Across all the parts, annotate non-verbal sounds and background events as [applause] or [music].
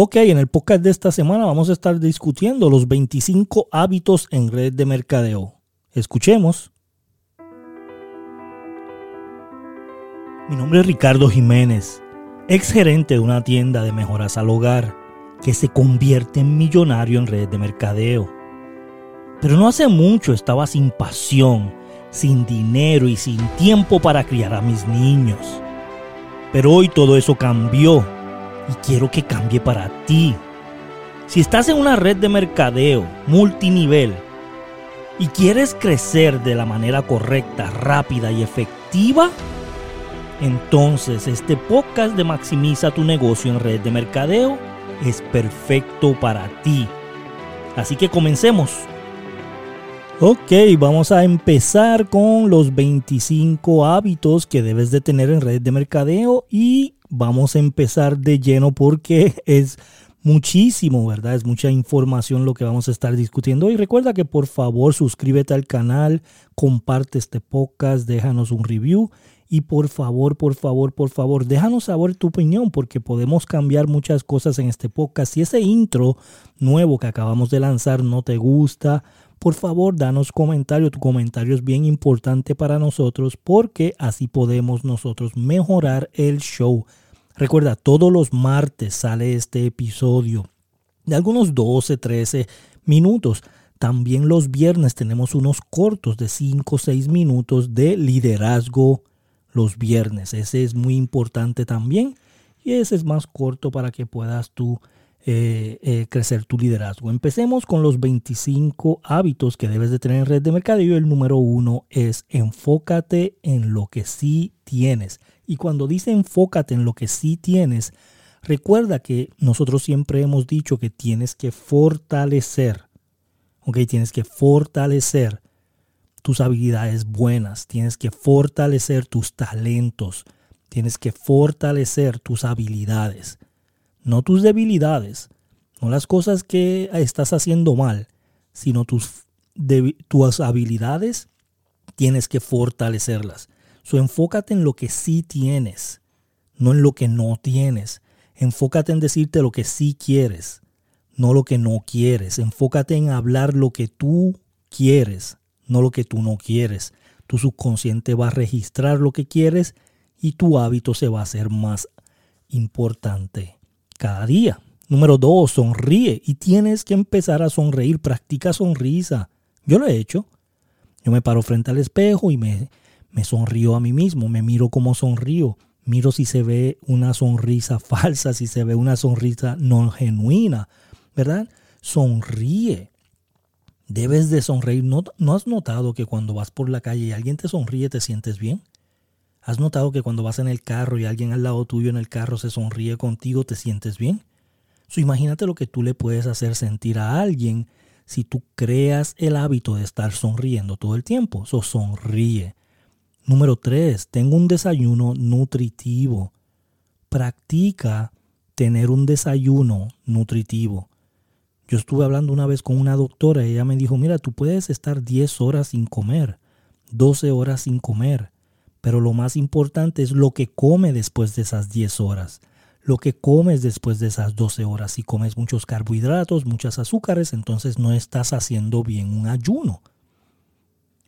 Ok, en el podcast de esta semana vamos a estar discutiendo los 25 hábitos en red de mercadeo. Escuchemos. Mi nombre es Ricardo Jiménez, ex gerente de una tienda de mejoras al hogar que se convierte en millonario en red de mercadeo. Pero no hace mucho estaba sin pasión, sin dinero y sin tiempo para criar a mis niños. Pero hoy todo eso cambió y quiero que cambie para ti. Si estás en una red de mercadeo multinivel y quieres crecer de la manera correcta, rápida y efectiva, entonces este podcast de Maximiza tu negocio en red de mercadeo es perfecto para ti. Así que comencemos. Ok, vamos a empezar con los 25 hábitos que debes de tener en red de mercadeo y vamos a empezar de lleno porque [laughs] es muchísimo, ¿verdad? Es mucha información lo que vamos a estar discutiendo. Y recuerda que por favor suscríbete al canal, comparte este podcast, déjanos un review. Y por favor, por favor, por favor, déjanos saber tu opinión porque podemos cambiar muchas cosas en este podcast. Si ese intro nuevo que acabamos de lanzar no te gusta, por favor danos comentario. Tu comentario es bien importante para nosotros porque así podemos nosotros mejorar el show. Recuerda, todos los martes sale este episodio de algunos 12, 13 minutos. También los viernes tenemos unos cortos de 5 o 6 minutos de liderazgo los viernes. Ese es muy importante también. Y ese es más corto para que puedas tú eh, eh, crecer tu liderazgo. Empecemos con los 25 hábitos que debes de tener en red de mercado. Y el número uno es enfócate en lo que sí tienes. Y cuando dice enfócate en lo que sí tienes, recuerda que nosotros siempre hemos dicho que tienes que fortalecer. Ok, tienes que fortalecer tus habilidades buenas, tienes que fortalecer tus talentos, tienes que fortalecer tus habilidades no tus debilidades, no las cosas que estás haciendo mal, sino tus, tus habilidades, tienes que fortalecerlas. So, enfócate en lo que sí tienes, no en lo que no tienes. Enfócate en decirte lo que sí quieres, no lo que no quieres. Enfócate en hablar lo que tú quieres, no lo que tú no quieres. Tu subconsciente va a registrar lo que quieres y tu hábito se va a hacer más importante cada día. Número dos, sonríe y tienes que empezar a sonreír. Practica sonrisa. Yo lo he hecho. Yo me paro frente al espejo y me, me sonrío a mí mismo. Me miro como sonrío. Miro si se ve una sonrisa [laughs] falsa, si se ve una sonrisa no genuina. ¿Verdad? Sonríe. Debes de sonreír. ¿No, ¿No has notado que cuando vas por la calle y alguien te sonríe te sientes bien? ¿Has notado que cuando vas en el carro y alguien al lado tuyo en el carro se sonríe contigo, te sientes bien? imagínate lo que tú le puedes hacer sentir a alguien si tú creas el hábito de estar sonriendo todo el tiempo. So, sonríe. Número tres, tengo un desayuno nutritivo. Practica tener un desayuno nutritivo. Yo estuve hablando una vez con una doctora y ella me dijo, mira, tú puedes estar 10 horas sin comer, 12 horas sin comer, pero lo más importante es lo que come después de esas 10 horas. Lo que comes después de esas 12 horas. Si comes muchos carbohidratos, muchas azúcares, entonces no estás haciendo bien un ayuno.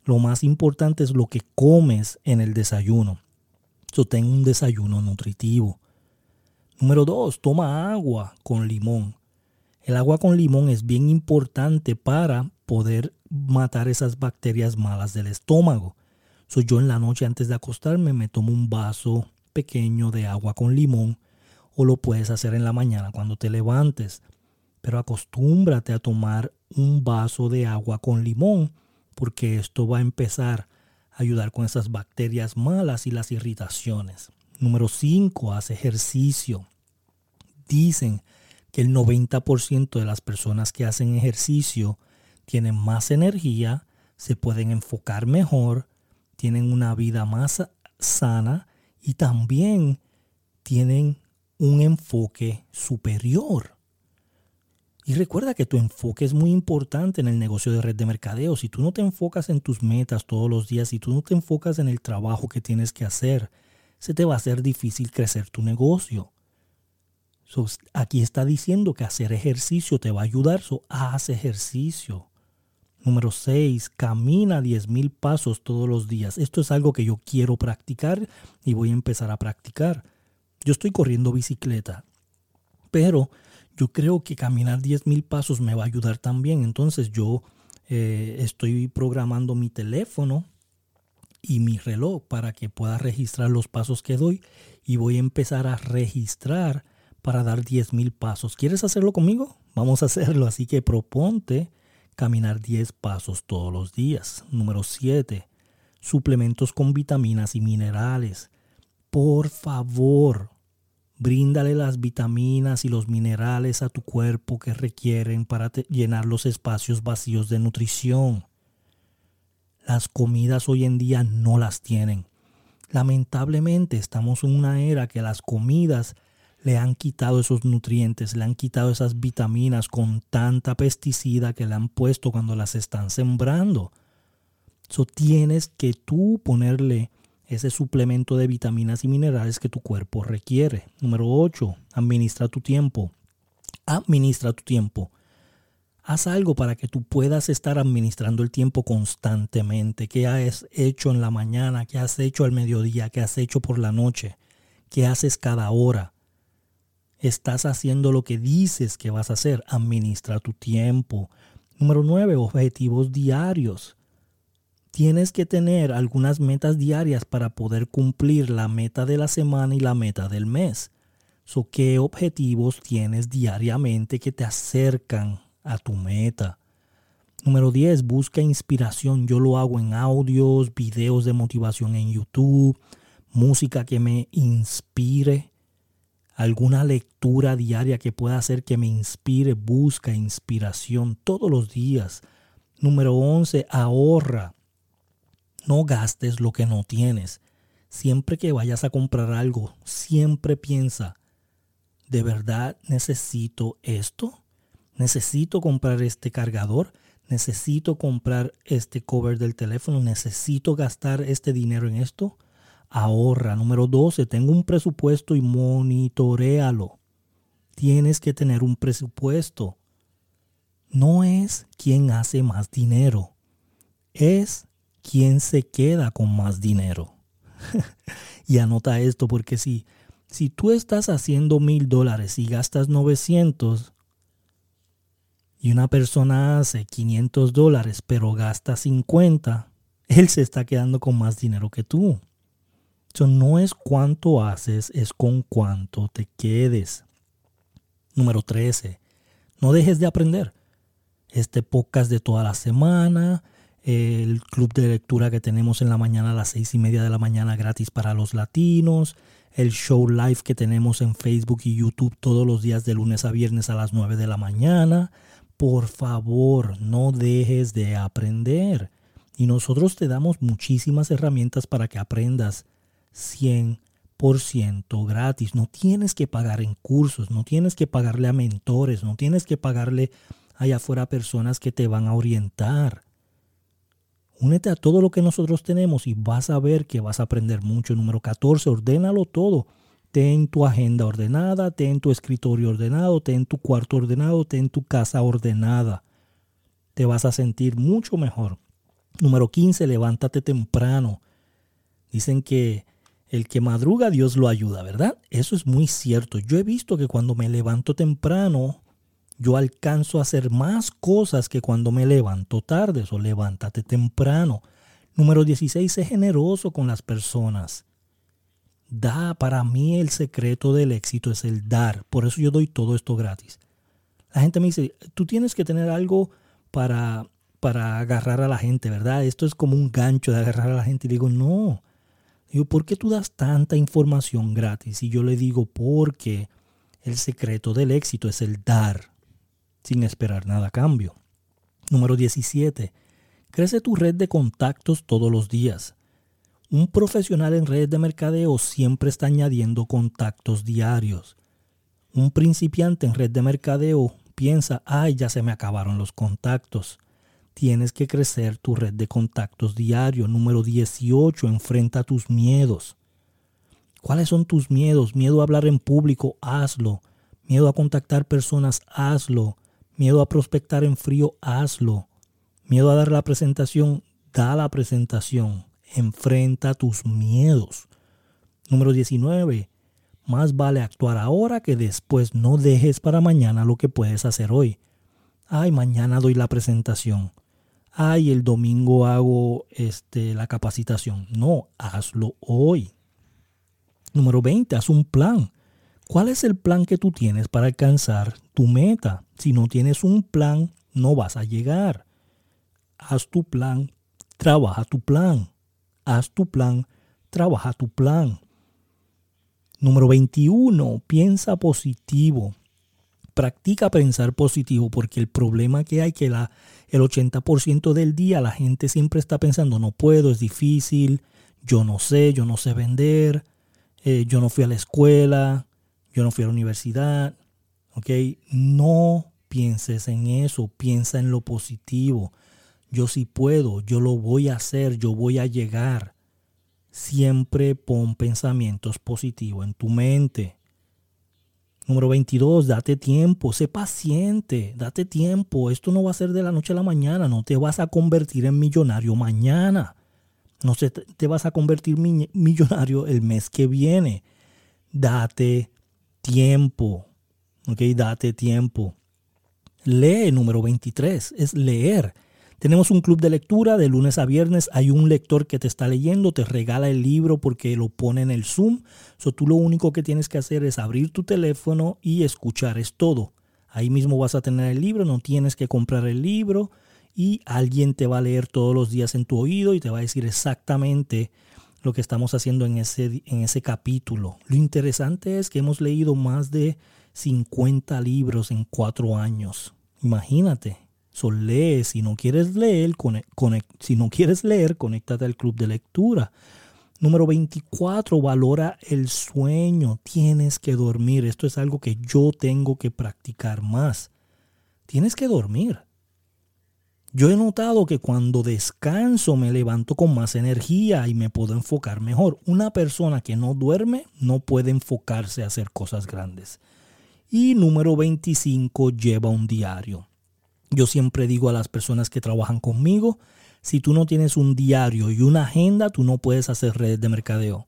Lo más importante es lo que comes en el desayuno. So, ten un desayuno nutritivo. Número 2. Toma agua con limón. El agua con limón es bien importante para poder matar esas bacterias malas del estómago. So, yo en la noche antes de acostarme me tomo un vaso pequeño de agua con limón o lo puedes hacer en la mañana cuando te levantes. Pero acostúmbrate a tomar un vaso de agua con limón porque esto va a empezar a ayudar con esas bacterias malas y las irritaciones. Número 5. Haz ejercicio. Dicen que el 90% de las personas que hacen ejercicio tienen más energía, se pueden enfocar mejor, tienen una vida más sana y también tienen un enfoque superior. Y recuerda que tu enfoque es muy importante en el negocio de red de mercadeo. Si tú no te enfocas en tus metas todos los días, si tú no te enfocas en el trabajo que tienes que hacer, se te va a hacer difícil crecer tu negocio. aquí está diciendo que hacer ejercicio te va a ayudar, so haz ejercicio. Número 6, camina 10.000 pasos todos los días. Esto es algo que yo quiero practicar y voy a empezar a practicar. Yo estoy corriendo bicicleta, pero yo creo que caminar 10.000 pasos me va a ayudar también. Entonces yo eh, estoy programando mi teléfono y mi reloj para que pueda registrar los pasos que doy y voy a empezar a registrar para dar 10.000 pasos. ¿Quieres hacerlo conmigo? Vamos a hacerlo. Así que proponte caminar 10 pasos todos los días. Número 7. Suplementos con vitaminas y minerales. Por favor, bríndale las vitaminas y los minerales a tu cuerpo que requieren para llenar los espacios vacíos de nutrición. Las comidas hoy en día no las tienen. Lamentablemente estamos en una era que las comidas le han quitado esos nutrientes, le han quitado esas vitaminas con tanta pesticida que le han puesto cuando las están sembrando. So tienes que tú ponerle ese suplemento de vitaminas y minerales que tu cuerpo requiere. Número 8. Administra tu tiempo. Administra tu tiempo. Haz algo para que tú puedas estar administrando el tiempo constantemente. ¿Qué has hecho en la mañana? ¿Qué has hecho al mediodía? ¿Qué has hecho por la noche? ¿Qué haces cada hora? Estás haciendo lo que dices que vas a hacer. Administra tu tiempo. Número 9. Objetivos diarios. Tienes que tener algunas metas diarias para poder cumplir la meta de la semana y la meta del mes. ¿Qué objetivos tienes diariamente que te acercan a tu meta. Número 10, busca inspiración. Yo lo hago en audios, videos de motivación en YouTube, música que me inspire, alguna lectura diaria que pueda hacer que me inspire. Busca inspiración todos los días. Número 11, ahorra. No gastes lo que no tienes. Siempre que vayas a comprar algo, siempre piensa, ¿de verdad necesito esto? necesito comprar este cargador, necesito comprar este cover del teléfono, necesito gastar este dinero en esto. Ahorra. Número 12, tengo un presupuesto y monitorealo. Tienes que tener un presupuesto. No es quien hace más dinero, es quien se queda con más dinero. [laughs] y anota esto porque si, si tú estás haciendo mil dólares y gastas 900, y una persona hace 500 dólares pero gasta 50, él se está quedando con más dinero que tú. Eso no es cuánto haces, es con cuánto te quedes. Número 13. No dejes de aprender. Este podcast de toda la semana, el club de lectura que tenemos en la mañana a las seis y media de la mañana gratis para los latinos, el show live que tenemos en Facebook y YouTube todos los días de lunes a viernes a las 9 de la mañana, por favor, no dejes de aprender. Y nosotros te damos muchísimas herramientas para que aprendas 100% gratis. No tienes que pagar en cursos, no tienes que pagarle a mentores, no tienes que pagarle allá afuera a personas que te van a orientar. Únete a todo lo que nosotros tenemos y vas a ver que vas a aprender mucho. Número 14, ordénalo todo. Ten tu agenda ordenada, ten tu escritorio ordenado, ten tu cuarto ordenado, ten tu casa ordenada. Te vas a sentir mucho mejor. Número 15, levántate temprano. Dicen que el que madruga Dios lo ayuda, ¿verdad? Eso es muy cierto. Yo he visto que cuando me levanto temprano, yo alcanzo a hacer más cosas que cuando me levanto tarde. O levántate temprano. Número 16, sé generoso con las personas. Da, para mí el secreto del éxito es el dar. Por eso yo doy todo esto gratis. La gente me dice, tú tienes que tener algo para, para agarrar a la gente, ¿verdad? Esto es como un gancho de agarrar a la gente. Y digo, no. Digo, ¿por qué tú das tanta información gratis? Y yo le digo, porque el secreto del éxito es el dar, sin esperar nada a cambio. Número 17. Crece tu red de contactos todos los días. Un profesional en redes de mercadeo siempre está añadiendo contactos diarios. Un principiante en red de mercadeo piensa, ay, ya se me acabaron los contactos. Tienes que crecer tu red de contactos diario. Número 18, enfrenta tus miedos. ¿Cuáles son tus miedos? Miedo a hablar en público, hazlo. Miedo a contactar personas, hazlo. Miedo a prospectar en frío, hazlo. Miedo a dar la presentación, da la presentación. Enfrenta tus miedos. Número 19. Más vale actuar ahora que después. No dejes para mañana lo que puedes hacer hoy. Ay, mañana doy la presentación. Ay, el domingo hago este, la capacitación. No, hazlo hoy. Número 20. Haz un plan. ¿Cuál es el plan que tú tienes para alcanzar tu meta? Si no tienes un plan, no vas a llegar. Haz tu plan, trabaja tu plan. Haz tu plan, trabaja tu plan. Número 21. Piensa positivo. Practica pensar positivo porque el problema que hay que la, el 80% del día la gente siempre está pensando no puedo, es difícil, yo no sé, yo no sé vender, eh, yo no fui a la escuela, yo no fui a la universidad, ¿ok? No pienses en eso, piensa en lo positivo. Yo sí puedo, yo lo voy a hacer, yo voy a llegar. Siempre pon pensamientos positivos en tu mente. Número 22, date tiempo, sé paciente, date tiempo. Esto no va a ser de la noche a la mañana, no te vas a convertir en millonario mañana. No te vas a convertir millonario el mes que viene. Date tiempo. ¿Ok? Date tiempo. Lee, número 23, es leer. Tenemos un club de lectura de lunes a viernes. Hay un lector que te está leyendo, te regala el libro porque lo pone en el Zoom. So, tú lo único que tienes que hacer es abrir tu teléfono y escuchar. Es todo. Ahí mismo vas a tener el libro, no tienes que comprar el libro y alguien te va a leer todos los días en tu oído y te va a decir exactamente lo que estamos haciendo en ese, en ese capítulo. Lo interesante es que hemos leído más de 50 libros en cuatro años. Imagínate. So, lee. Si no quieres leer, si no quieres leer, conéctate al club de lectura. Número 24, valora el sueño. Tienes que dormir. Esto es algo que yo tengo que practicar más. Tienes que dormir. Yo he notado que cuando descanso me levanto con más energía y me puedo enfocar mejor. Una persona que no duerme no puede enfocarse a hacer cosas grandes. Y número 25, lleva un diario. Yo siempre digo a las personas que trabajan conmigo, si tú no tienes un diario y una agenda, tú no puedes hacer redes de mercadeo.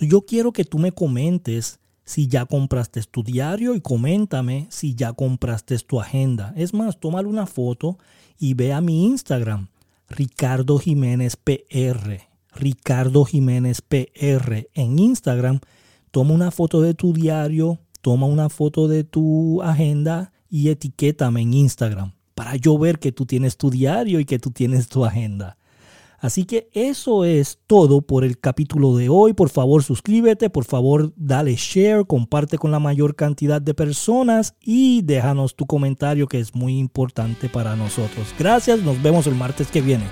yo quiero que tú me comentes si ya compraste tu diario y coméntame si ya compraste tu agenda. Es más, tómale una foto y ve a mi Instagram, Ricardo Jiménez PR. Ricardo Jiménez PR en Instagram. Toma una foto de tu diario, toma una foto de tu agenda y etiquétame en Instagram para yo ver que tú tienes tu diario y que tú tienes tu agenda. Así que eso es todo por el capítulo de hoy. Por favor, suscríbete, por favor, dale share, comparte con la mayor cantidad de personas y déjanos tu comentario que es muy importante para nosotros. Gracias, nos vemos el martes que viene.